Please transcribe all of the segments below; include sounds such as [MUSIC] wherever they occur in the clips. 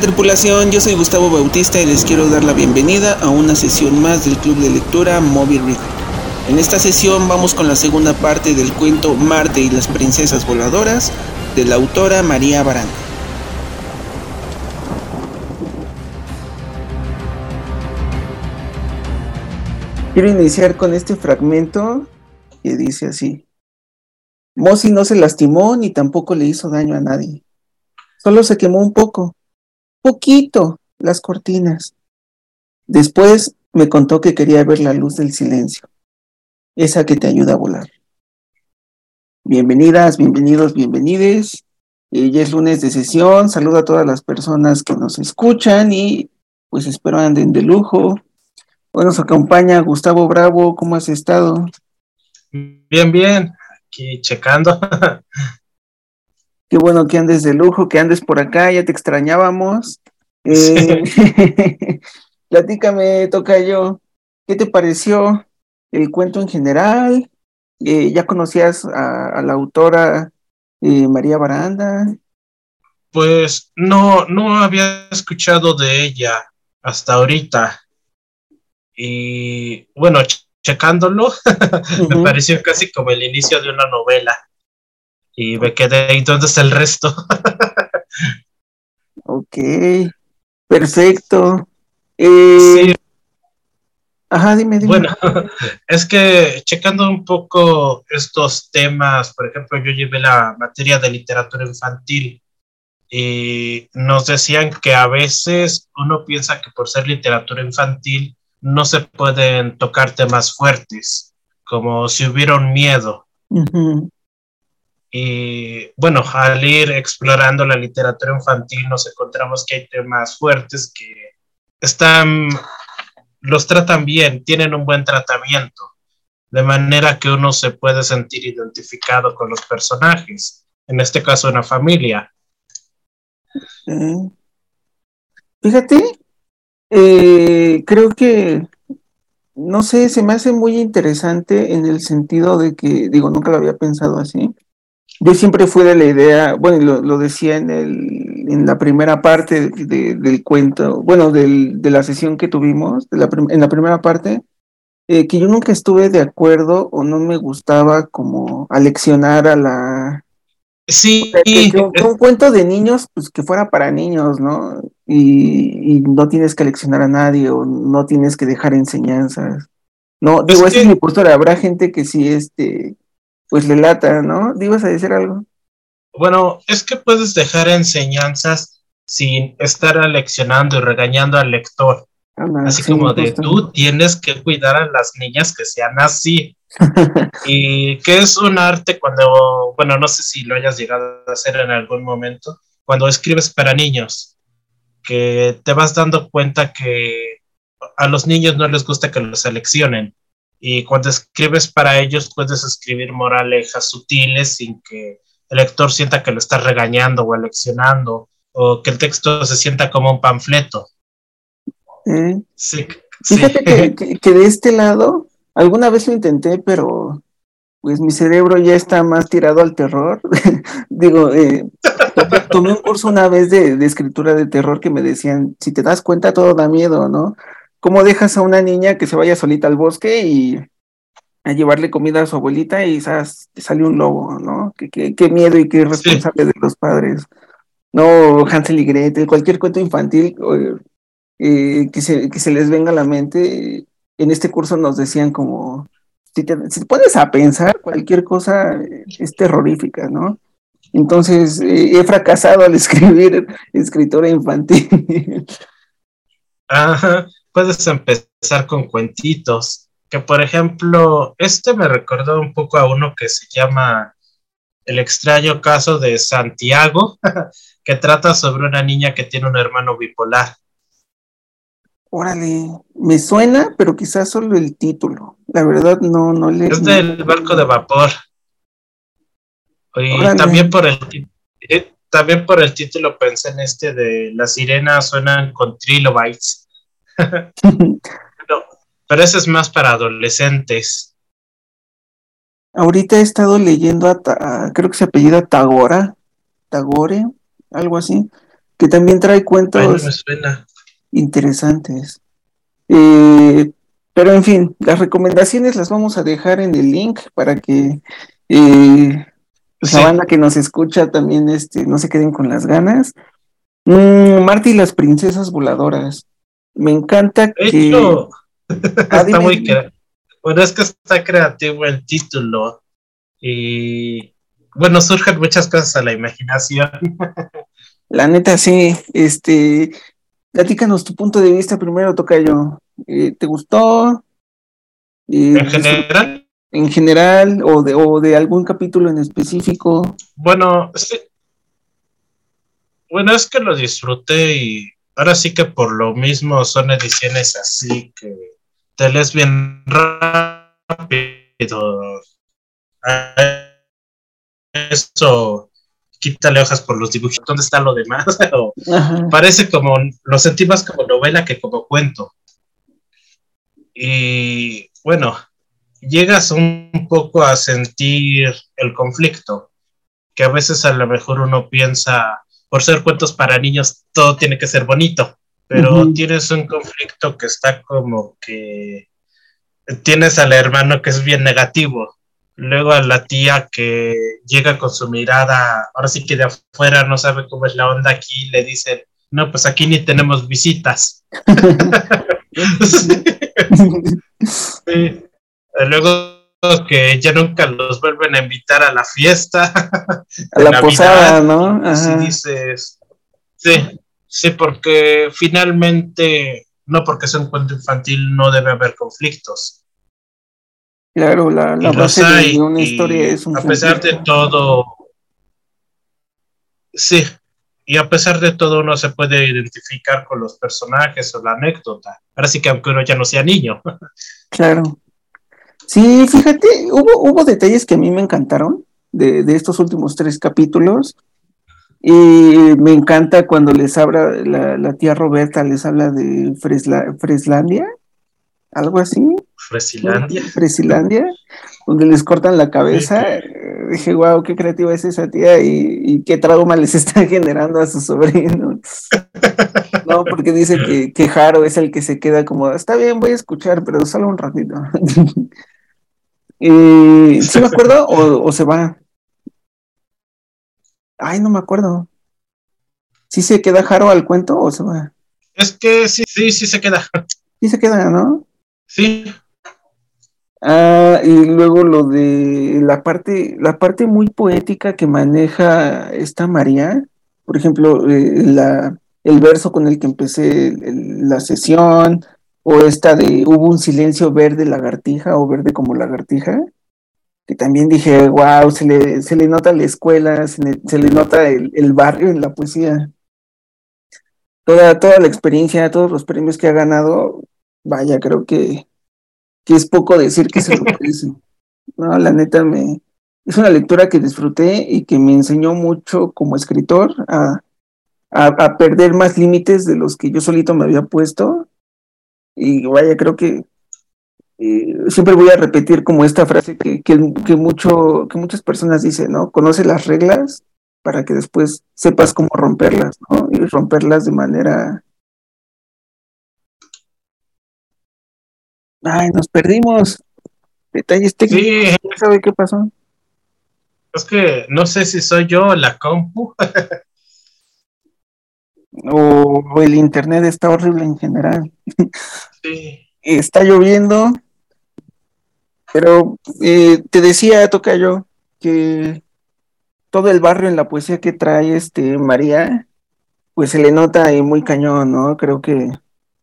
Hola tripulación, yo soy Gustavo Bautista y les quiero dar la bienvenida a una sesión más del Club de Lectura Moby Read. En esta sesión vamos con la segunda parte del cuento Marte y las princesas voladoras de la autora María Baranda. Quiero iniciar con este fragmento que dice así. Mosi no se lastimó ni tampoco le hizo daño a nadie. Solo se quemó un poco, poquito, las cortinas. Después me contó que quería ver la luz del silencio, esa que te ayuda a volar. Bienvenidas, bienvenidos, bienvenides. Eh, ya es lunes de sesión. Saludo a todas las personas que nos escuchan y pues espero anden de lujo. Hoy nos acompaña Gustavo Bravo. ¿Cómo has estado? Bien, bien. Aquí checando. [LAUGHS] Qué bueno que andes de lujo, que andes por acá, ya te extrañábamos. Eh, [LAUGHS] platícame, toca yo, ¿qué te pareció el cuento en general? Eh, ¿Ya conocías a, la autora eh, María Baranda? Pues no, no había escuchado de ella hasta ahorita. Y bueno, checándolo, [LAUGHS] me pareció casi como el inicio de una novela y me quedé, ¿y dónde está el resto? [LAUGHS] ok, perfecto. Eh, ajá, dime, dime. Bueno, [LAUGHS] es que checando un poco estos temas, por ejemplo, yo llevé la materia de literatura infantil y nos decían que a veces uno piensa que por ser literatura infantil no se pueden tocar temas fuertes, como si hubiera un miedo. Y bueno, al ir explorando la literatura infantil nos encontramos que hay temas fuertes que están, los tratan bien, tienen un buen tratamiento, de manera que uno se puede sentir identificado con los personajes, en este caso una familia. Fíjate, eh, creo que, no sé, se me hace muy interesante en el sentido de que, digo, nunca lo había pensado así yo siempre fui de la idea, bueno, lo, decía en, el, en la primera parte del cuento, bueno, del, de la sesión que tuvimos, de la en la primera parte, eh, que yo nunca estuve de acuerdo o no me gustaba como aleccionar a la... Sí. un cuento de niños, pues que fuera para niños, ¿no? Y, y, no tienes que aleccionar a nadie o no tienes que dejar enseñanzas. No, digo, esa es mi postura. Habrá gente que sí, este, pues le lata, ¿no? ¿Ibas a decir algo? Bueno, es que puedes dejar enseñanzas sin estar aleccionando y regañando al lector. así como de tú tienes que cuidar a las niñas que sean así. [LAUGHS] y que es un arte cuando, bueno, no sé si lo hayas llegado a hacer en algún momento, cuando escribes para niños, que te vas dando cuenta que a los niños no les gusta que los seleccionen y cuando escribes para ellos puedes escribir moralejas sutiles sin que el lector sienta que lo estás regañando o eleccionando o que el texto se sienta como un panfleto. Mm. Sí, Fíjate [LAUGHS] Que, de este lado, alguna vez lo intenté, pero pues mi cerebro ya está más tirado al terror. [LAUGHS] Digo, eh, tomé un curso una vez de, de, escritura de terror que me decían, si te das cuenta todo da miedo, ¿no? ¿Cómo dejas a una niña que se vaya solita al bosque y a llevarle comida a su abuelita y ¿sabes? sale un lobo, ¿no? Qué, qué, miedo y qué irresponsable de los padres. No, Hansel y Gretel, cualquier cuento infantil eh, que, se, que se les venga a la mente. En este curso nos decían como, si te, si pones a pensar, cualquier cosa es terrorífica, ¿no? Entonces, eh, he fracasado al [LAUGHS] escribir escritora infantil. Ajá, puedes empezar con cuentitos. Que por ejemplo, este me recordó un poco a uno que se llama El extraño caso de Santiago, [LAUGHS] que trata sobre una niña que tiene un hermano bipolar. Órale, me suena, pero quizás solo el título. La verdad no, no le. Es del barco de vapor. Y también por el eh, también por el título pensé en este de Las sirenas suenan con trilobites. Pero ese es más para adolescentes. Ahorita he estado leyendo a, creo que se apellida Tagora, Tagore, algo así, que también trae cuentos interesantes. Eh, pero en fin, las recomendaciones las vamos a dejar en el link para que eh, pues, la banda que nos escucha también este, no se queden con las ganas. Mm, Marta y las princesas voladoras. Me encanta que. está muy bueno, es que está creativo el título. Y bueno, surgen muchas cosas a la imaginación. [LAUGHS] La neta, sí. Este, platícanos tu punto de vista primero, Tocayo. Eh, ¿Te gustó? Eh, ¿En general? En general, o de, o de algún capítulo en específico. Bueno, sí. Bueno, es que lo disfruté y ahora sí que por lo mismo son ediciones así que te lees bien rápido. Eso quítale hojas por los dibujos, ¿dónde está lo demás? [LAUGHS] parece como, lo sentí más como novela que como cuento. Y bueno, llegas un poco a sentir el conflicto, que a veces a lo mejor uno piensa, por ser cuentos para niños, todo tiene que ser bonito, pero tienes un conflicto que está como que tienes al hermano que es bien negativo. Luego a la tía que llega con su mirada, ahora sí que de afuera no sabe cómo es la onda aquí, le dicen, no, pues aquí ni tenemos visitas. [LAUGHS] [LAUGHS] [LAUGHS] Luego que ya nunca los vuelven a invitar a la fiesta. [LAUGHS] A la posada, ¿no? Así dices. Sí, sí, porque finalmente, no porque sea un cuento infantil, no debe haber conflictos Claro, la, base de una historia es un A pesar de todo, sí, y a pesar de todo uno se puede identificar con los personajes o la anécdota. Ahora sí que aunque uno ya no sea niño. [LAUGHS] Claro. Sí, fíjate, hubo, hubo detalles que a mí me encantaron de, estos últimos tres capítulos. Y me encanta cuando les habla la, tía Roberta, les habla de Freslandia, algo así. Fresilandia. Fresilandia, donde les cortan la cabeza. Dije, wow, qué creativa es esa tía y, qué trauma les está [LAUGHS] generando a sus sobrinos. [LAUGHS] no, porque dice que, que Jaro es el que se queda como, está bien, voy a escuchar, pero solo un ratito. [LAUGHS] y, ¿Sí me [LAUGHS] acuerdo o, o se va? Ay, no me acuerdo. ¿Sí se queda Jaro al cuento o se va? Es que sí, sí, sí se queda. Sí se queda, ¿no? Sí. Ah, y luego lo de la parte, la parte muy poética que maneja esta María, por ejemplo, eh, la, el verso con el que empecé la sesión, o esta de hubo un silencio verde lagartija o verde como lagartija, que también dije, wow, se le, se le nota la escuela, se le, nota el, el, barrio en la poesía. Toda, toda la experiencia, todos los premios que ha ganado, vaya, creo que que es poco decir que se lo [LAUGHS] merece. No, la neta me es una lectura que disfruté y que me enseñó mucho como escritor a, a, perder más límites de los que yo solito me había puesto. Y vaya, creo que eh, siempre voy a repetir como esta frase que, que, que, mucho, que muchas personas dicen, ¿no? Conoce las reglas para que después sepas cómo romperlas, ¿no? Y romperlas de manera Ay, nos perdimos. Detalles técnicos. Sí. ¿Sabe qué pasó? Es que no sé si soy yo la compu. [LAUGHS] o el internet está horrible en general. Está lloviendo. Pero eh, te decía, toca yo, que todo el barrio en la poesía que trae este María, pues se le nota muy cañón, ¿no? Creo que,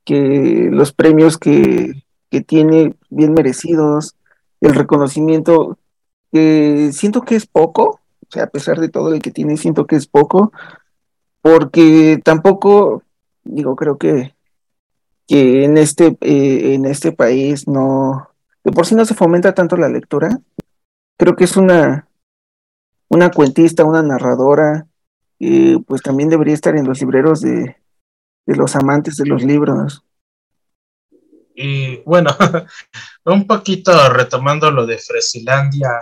que los premios que, que tiene bien merecidos, el reconocimiento que siento que es poco, o sea, a pesar de todo el que tiene, siento que es poco, porque tampoco, digo, creo que, que en, este, eh, en este país no, de por sí no se fomenta tanto la lectura, creo que es una, una cuentista, una narradora, y pues también debería estar en los libreros de, de los amantes de los libros. Y bueno, [LAUGHS] un poquito retomando lo de Fresilandia,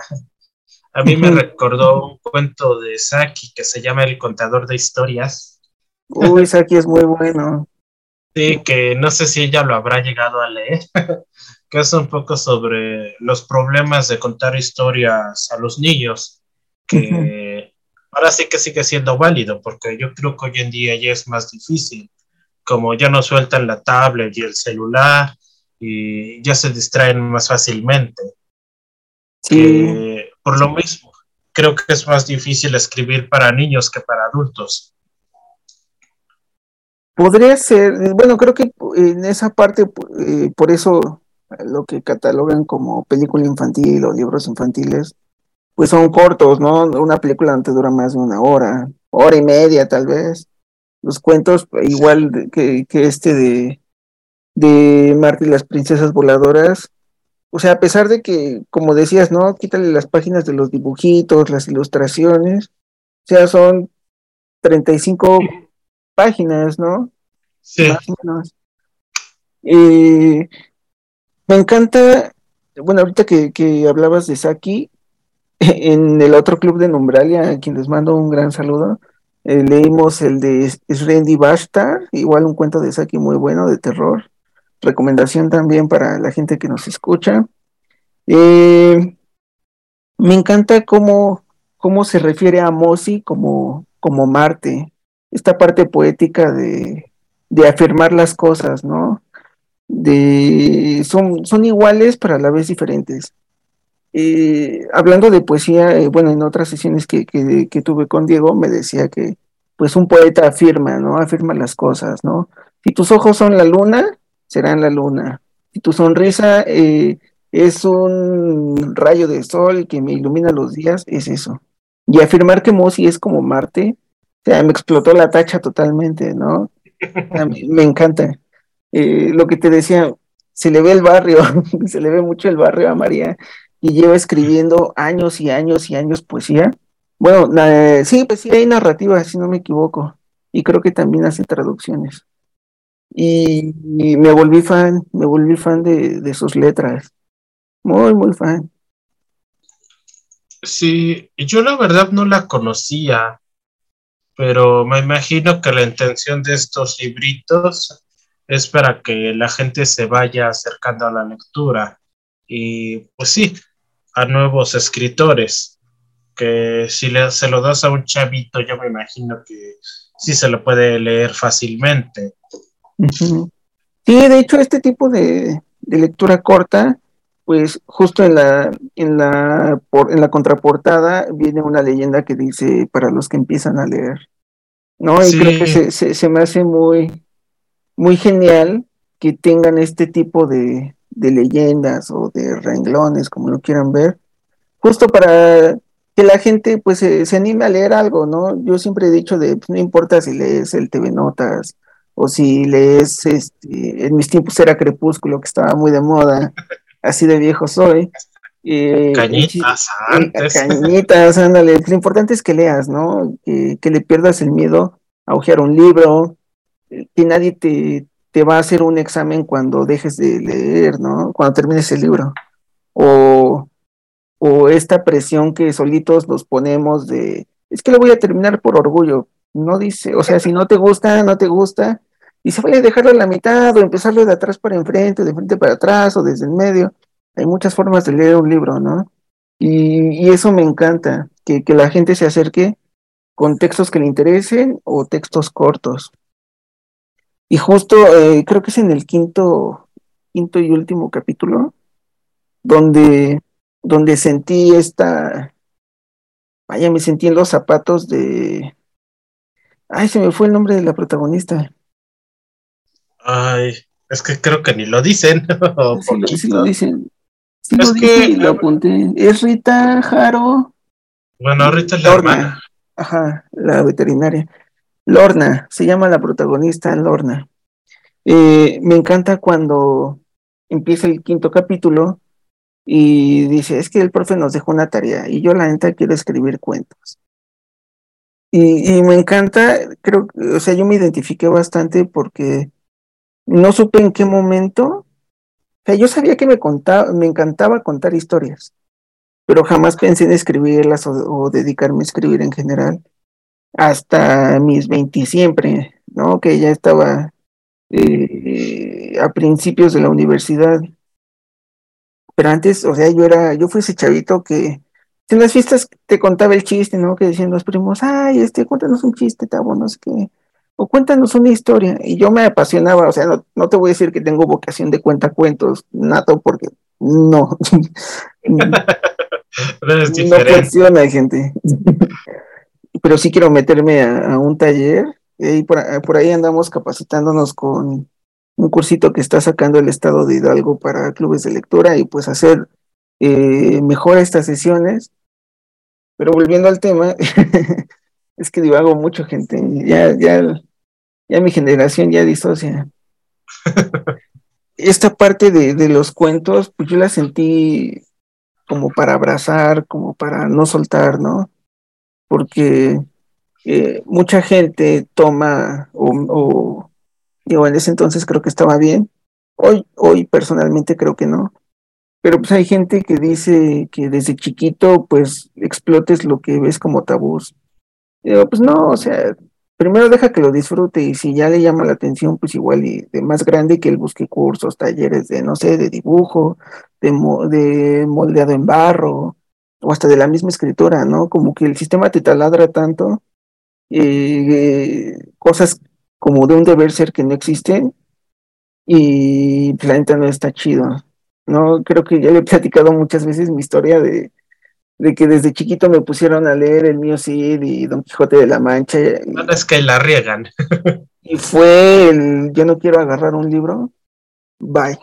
a mí me recordó un cuento de Saki que se llama El contador de historias, Uy, Saki es muy bueno. Sí, que no sé si ella lo habrá llegado a leer, [LAUGHS] que es un poco sobre los problemas de contar historias a los niños, que ahora sí que sigue siendo válido, porque yo creo que hoy en día ya es más difícil, como ya no sueltan la tablet y el celular y ya se distraen más fácilmente. Sí. por lo mismo, creo que es más difícil escribir para niños que para adultos. Podría ser, bueno, creo que en esa parte, eh, por eso lo que catalogan como película infantil o libros infantiles, pues son cortos, ¿no? Una película te dura más de una hora, hora y media tal vez. Los cuentos, igual que, que este de, de Marta y las princesas voladoras, o sea, a pesar de que, como decías, ¿no? Quítale las páginas de los dibujitos, las ilustraciones, o sea, son 35 páginas, ¿no? Sí. Más o menos. me encanta, bueno, ahorita que, hablabas de Saki, [LAUGHS] en el otro club de Numbralia, a quien les mando un gran saludo, eh, leímos el de Srendi Bashtar, igual un cuento de Saki muy bueno, de terror. Recomendación también para la gente que nos escucha. Eh, me encanta cómo, cómo se refiere a Mosi como, como Marte esta parte poética de, afirmar las cosas, ¿no? De, son, son iguales, pero a la vez diferentes. Eh, hablando de poesía, eh, bueno, en otras sesiones que, que, tuve con Diego, me decía que, pues, un poeta afirma, ¿no? Afirma las cosas, ¿no? Si tus ojos son la luna, serán la luna. Si tu sonrisa eh, es un rayo de sol que me ilumina los días, es eso. Y afirmar que Mosi es como Marte, sea, me explotó la tacha totalmente, ¿no? me encanta. Eh, lo que te decía, se le ve el barrio, [LAUGHS] se le ve mucho el barrio a María y lleva escribiendo años y años y años poesía. Bueno, sí, pues sí, hay narrativa, si no me equivoco, y creo que también hace traducciones. Y, me volví fan, me volví fan de, de sus letras, muy, muy fan. Sí, yo la verdad no la conocía pero me imagino que la intención de estos libritos es para que la gente se vaya acercando a la lectura y pues sí, a nuevos escritores, que si le, se lo das a un chavito, yo me imagino que sí se lo puede leer fácilmente. Sí, de hecho este tipo de, de lectura corta, pues justo en la, en la, por, en la contraportada viene una leyenda que dice para los que empiezan a leer. ¿No? Y creo que se, se, me hace muy, muy genial que tengan este tipo de, de leyendas o de renglones, como lo quieran ver, justo para que la gente pues se, anime a leer algo, ¿no? Yo siempre he dicho de, pues, no importa si lees el TV Notas o si lees, este, en mis tiempos era Crepúsculo, que estaba muy de moda, [LAUGHS] así de viejo soy. Eh, cañitas, antes. cañitas, ándale. Lo importante es que leas, ¿no? Que, le pierdas el miedo a hojear un libro, que nadie te, te va a hacer un examen cuando dejes de leer, ¿no? Cuando termines el libro. O, o esta presión que solitos nos ponemos de, es que lo voy a terminar por orgullo. No dice, o sea, si no te gusta, no te gusta, y se a dejarlo a la mitad o empezarlo de atrás para enfrente, de frente para atrás o desde el medio. Hay muchas formas de leer un libro, ¿no? Y, eso me encanta, que, la gente se acerque con textos que le interesen o textos cortos. Y justo eh, creo que es en el quinto, quinto y último capítulo, donde, donde sentí esta, vaya, me sentí en los zapatos de, ay, se me fue el nombre de la protagonista. Ay, es que creo que ni lo dicen. [LAUGHS] sí, lo, dicen. Sí, es lo que lo apunté. Es Rita Jaro. Bueno, Rita es la hermana. Ajá, la veterinaria. Lorna, se llama la protagonista Lorna. Eh, me encanta cuando empieza el quinto capítulo y dice, es que el profe nos dejó una tarea y yo la neta quiero escribir cuentos. Y, y me encanta, creo, o sea, yo me identifiqué bastante porque no supe en qué momento, o sea, yo sabía que me, contaba, me encantaba contar historias, pero jamás pensé en escribirlas o, dedicarme a escribir en general hasta mis 20 siempre, ¿no? Que ya estaba eh, a principios de la universidad. Pero antes, o sea, yo era, yo fui ese chavito que en las fiestas te contaba el chiste, ¿no? Que decían los primos, ay, este, cuéntanos un chiste, tabo, no sé qué. O cuéntanos una historia. Y yo me apasionaba, o sea, no, no te voy a decir que tengo vocación de cuentacuentos, nato, porque no. [LAUGHS] no funciona, gente. Pero sí quiero meterme a, un taller y por, por, ahí andamos capacitándonos con un cursito que está sacando el Estado de Hidalgo para clubes de lectura y pues hacer eh, mejor estas sesiones. Pero volviendo al tema, [LAUGHS] es que divago mucho, gente. Ya, ya, ya mi generación ya disocia. [LAUGHS] Esta parte de, de los cuentos, pues yo la sentí como para abrazar, como para no soltar, ¿no? Porque eh, mucha gente toma, o, digo, en ese entonces creo que estaba bien, hoy, hoy personalmente creo que no, pero pues hay gente que dice que desde chiquito pues explotes lo que ves como tabús. Digo, pues no, o sea, primero deja que lo disfrute y si ya le llama la atención, pues igual y de más grande que él busque cursos, talleres de, no sé, de dibujo, de, de moldeado en barro, o hasta de la misma escritura, ¿no? Como que el sistema te taladra tanto, eh, cosas como de un deber ser que no existen, y la neta no está chido. No, creo que ya he platicado muchas veces mi historia de de que desde chiquito me pusieron a leer el mío Cid y Don Quijote de la Mancha. No es que la riegan. [LAUGHS] y fue el yo no quiero agarrar un libro, bye.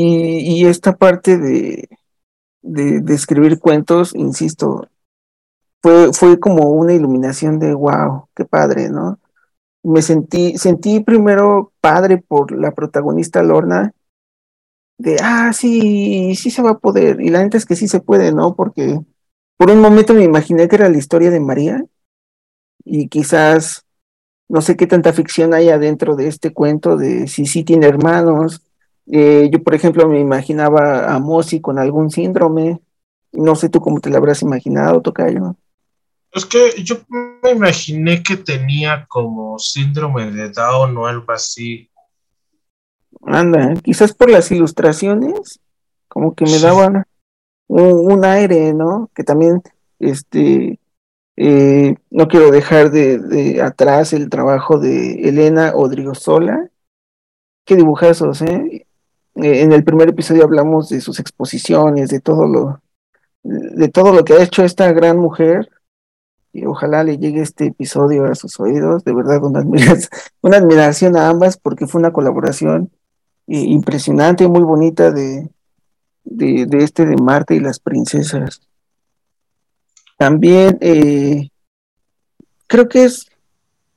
Y, esta parte de, de, escribir cuentos, insisto, fue, fue como una iluminación de wow, qué padre, ¿no? Me sentí, sentí primero padre por la protagonista Lorna, de, ah, sí, sí se va a poder. Y la neta es que sí se puede, ¿no? Porque por un momento me imaginé que era la historia de María y quizás no sé qué tanta ficción hay adentro de este cuento de si sí tiene hermanos. Eh, yo, por ejemplo, me imaginaba a Mosi con algún síndrome. No sé tú cómo te lo habrás imaginado, Tocayo. Es que yo me imaginé que tenía como síndrome de Down o algo así. Anda, quizás por las ilustraciones, como que me daban un, aire, ¿no? Que también, este, eh, no quiero dejar de, atrás el trabajo de Elena Odriozola. Qué dibujazos, ¿eh? ¿eh? En el primer episodio hablamos de sus exposiciones, de todo lo, de todo lo que ha hecho esta gran mujer. Ojalá le llegue este episodio a sus oídos. De verdad, una [LAUGHS] admiración a ambas porque fue una colaboración impresionante, muy bonita de, de, este de Marta y las princesas. También eh, creo que es,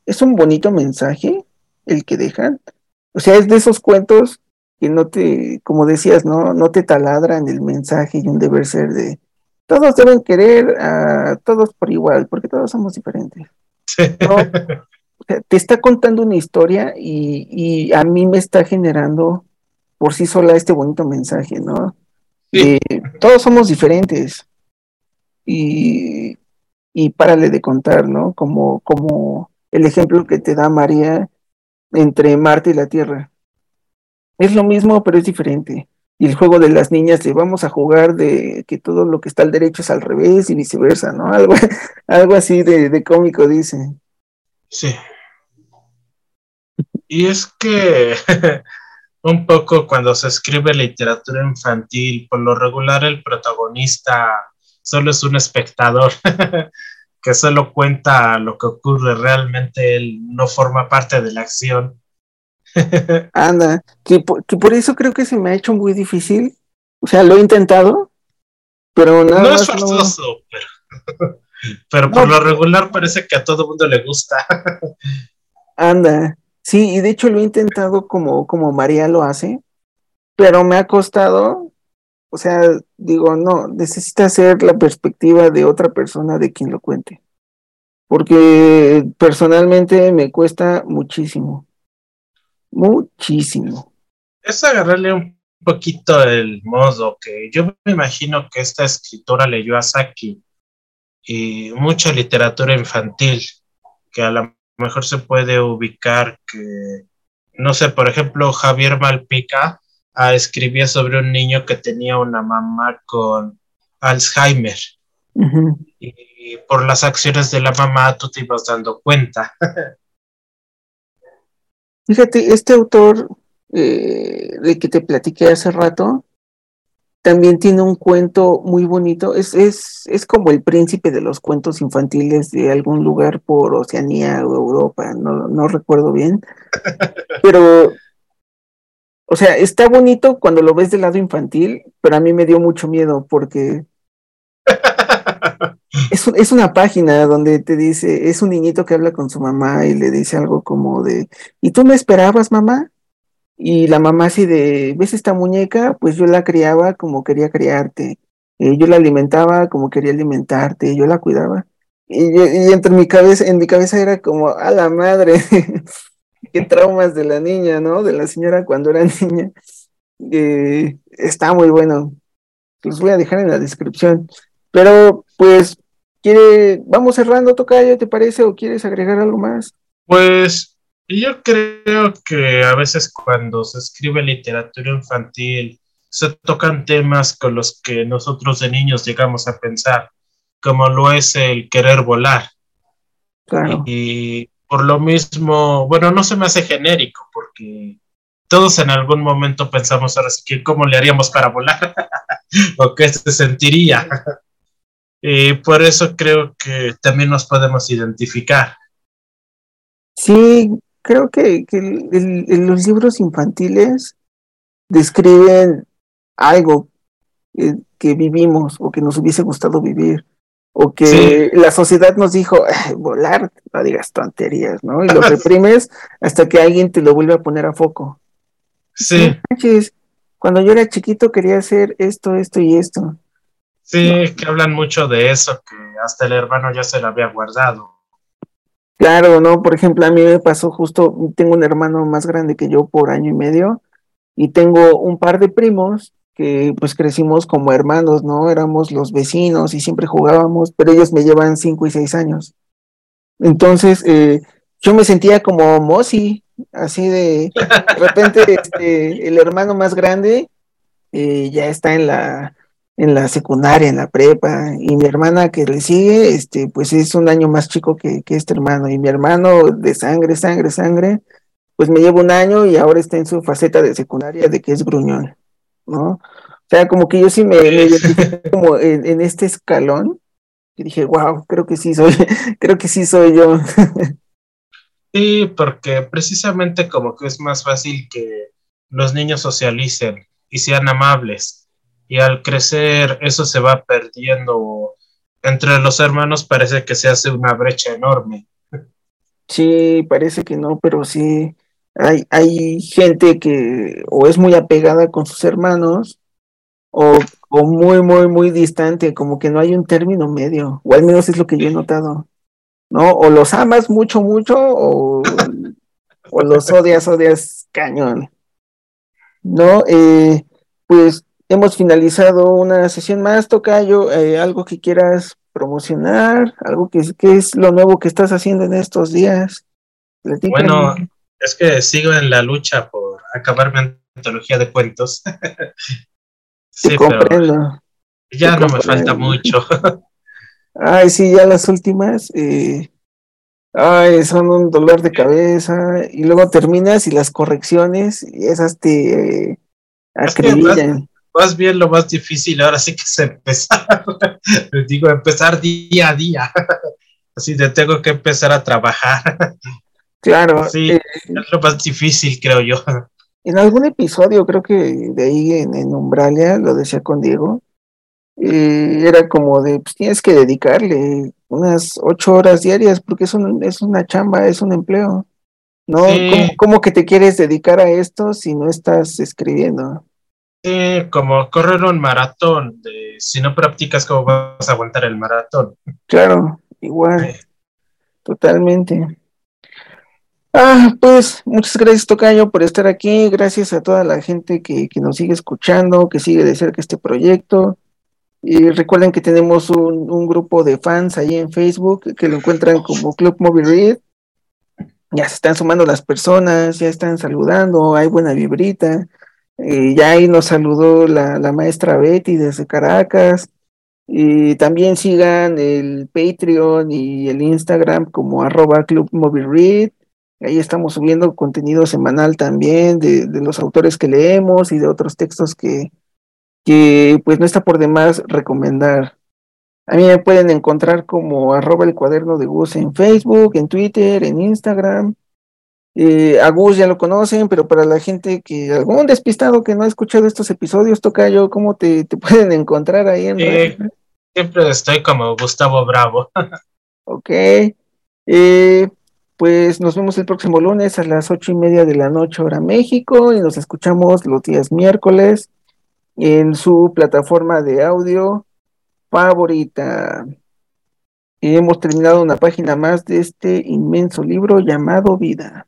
es un bonito mensaje el que dejan. O sea, es de esos cuentos que no te, como decías, no, no te taladran el mensaje y un deber ser de todos deben querer a todos por igual, porque todos somos diferentes. [LAUGHS] te está contando una historia y, a mí me está generando por sí sola este bonito mensaje, ¿no? todos somos diferentes y, y párale de contar, ¿no? Como, como el ejemplo que te da María entre Marte y la Tierra. Es lo mismo, pero es diferente. Y el juego de las niñas de vamos a jugar de que todo lo que está al derecho es al revés y viceversa, ¿no? [LAUGHS] Algo, algo así de, de cómico dice. Sí. Y es que [LAUGHS] un poco cuando se escribe literatura infantil, por lo regular el protagonista solo es un espectador [LAUGHS] que solo cuenta lo que ocurre, realmente él no forma parte de la acción. [LAUGHS] Anda, que por, eso creo que se me ha hecho muy difícil, o sea, lo he intentado, pero nada no es forzoso, pero, [LAUGHS] pero por lo regular parece que a todo mundo le gusta. [LAUGHS] Anda, Sí, y de hecho lo he intentado como, como María lo hace, pero me ha costado, o sea, digo, no, necesita ser la perspectiva de otra persona de quien lo cuente, porque personalmente me cuesta muchísimo, muchísimo. Es agarrarle un poquito el modo que yo me imagino que esta escritora leyó a Saki y mucha literatura infantil, que a la mejor se puede ubicar que, no sé, por ejemplo, Javier Malpica ah, escribía sobre un niño que tenía una mamá con Alzheimer. Y por las acciones de la mamá tú te ibas dando cuenta. [LAUGHS] Fíjate, este autor eh, de que te platiqué hace rato, también tiene un cuento muy bonito. Es, es, es como el príncipe de los cuentos infantiles de algún lugar por Oceanía o Europa, no, no recuerdo bien. [LAUGHS] Pero, o sea, está bonito cuando lo ves del lado infantil, pero a mí me dio mucho miedo porque es, es una página donde te dice, es un niñito que habla con su mamá y le dice algo como de, ¿y tú me esperabas, mamá? Y la mamá así de, ¿ves esta muñeca? Pues yo la criaba como quería criarte. Eh, yo la alimentaba como quería alimentarte, yo la cuidaba. Y, y entre mi cabeza, en mi cabeza era como, a la madre, [LAUGHS] qué traumas de la niña, ¿no? De la señora cuando era [LAUGHS] niña. Eh, está muy bueno. Los voy a dejar en la descripción. Pero, pues, quiere, vamos cerrando, Tocayo, ¿te parece? ¿O quieres agregar algo más? Pues yo creo que a veces cuando se escribe literatura infantil se tocan temas con los que nosotros de niños llegamos a pensar, como lo es el querer volar. Claro. Y por lo mismo, bueno, no se me hace genérico porque todos en algún momento pensamos ahora sí que cómo le haríamos para volar [LAUGHS] o qué se sentiría. Y por eso creo que también nos podemos identificar. Sí, creo que, los libros infantiles describen algo eh, que vivimos o que nos hubiese gustado vivir o que la sociedad nos dijo, volar, no digas tonterías, ¿no? Y lo [LAUGHS] reprimes hasta que alguien te lo vuelve a poner a foco. Sí. Cuando yo era chiquito quería hacer esto, esto y esto. Sí, que hablan mucho de eso, que hasta el hermano ya se lo había guardado. Claro, ¿no? Por ejemplo, a mí me pasó justo, tengo un hermano más grande que yo por año y medio y tengo un par de primos que pues crecimos como hermanos, ¿no? Éramos los vecinos y siempre jugábamos, pero ellos me llevan cinco y seis años. Entonces, eh, yo me sentía como Mosi, así de, de repente este, el hermano más grande eh, ya está en la, en la secundaria, en la prepa, y mi hermana que le sigue, este, pues es un año más chico que, que este hermano, y mi hermano de sangre, sangre, sangre, pues me lleva un año y ahora está en su faceta de secundaria de que es gruñón, ¿no? O sea, como que yo sí me, me como en, este escalón, y dije, wow, creo que sí soy, [LAUGHS] creo que sí soy yo. [LAUGHS] Sí, porque precisamente como que es más fácil que los niños socialicen y sean amables y al crecer eso se va perdiendo. Entre los hermanos parece que se hace una brecha enorme. Sí, parece que no, pero sí hay, hay gente que o es muy apegada con sus hermanos o, o muy, muy, muy distante, como que no hay un término medio, o al menos es lo que yo he notado, ¿no? O los amas mucho, mucho, o, o los odias, odias cañón, ¿no? Eh, pues Hemos finalizado una sesión más, Tocayo. Eh, ¿Algo que quieras promocionar? ¿Algo que, es lo nuevo que estás haciendo en estos días? Bueno, es que sigo en la lucha por acabar mi antología de cuentos. [LAUGHS] sí, comprendo. ya no me falta mucho. [LAUGHS] Ay, sí, ya las últimas. Eh, ay, son un dolor de cabeza. Y luego terminas y las correcciones, y esas te eh, acribillan más bien lo más difícil ahora sí que es empezar. [LAUGHS] Les digo, empezar día a día. [LAUGHS] Así de tengo que empezar a trabajar. [LAUGHS] Claro. Sí, eh, es lo más difícil, creo yo. En algún episodio, creo que de ahí en, Umbralia, lo decía con Diego, eh, era como de, pues tienes que dedicarle unas ocho horas diarias porque es, es una chamba, es un empleo. ¿No? ¿Cómo que te quieres dedicar a esto si no estás escribiendo? Sí, como correr un maratón. De, si no practicas, ¿cómo vas a aguantar el maratón? Claro, igual. Totalmente. Ah, pues muchas gracias, Tocayo, por estar aquí. Gracias a toda la gente que, que nos sigue escuchando, que sigue de cerca este proyecto. Y recuerden que tenemos un, un, grupo de fans ahí en Facebook que lo encuentran como Club Movie Read. ya se están sumando las personas, ya están saludando, hay buena vibrita. Ya ahí nos saludó la, la, maestra Betty desde Caracas. Y también sigan el Patreon y el Instagram como arroba Club Movie Read. Ahí estamos subiendo contenido semanal también de, de, los autores que leemos y de otros textos que, que pues no está por demás recomendar. A mí me pueden encontrar como arroba el cuaderno de Gus en Facebook, en Twitter, en Instagram. Eh, a Gus ya lo conocen, pero para la gente que, algún despistado que no ha escuchado estos episodios, Tocayo, ¿cómo te, te [LAUGHS] pueden encontrar ahí en Siempre estoy como Gustavo Bravo. [LAUGHS] ok. Eh, pues nos vemos el próximo lunes a las ocho y media de la noche, hora México, y nos escuchamos los días miércoles en su plataforma de audio favorita. Y hemos terminado una página más de este inmenso libro llamado Vida.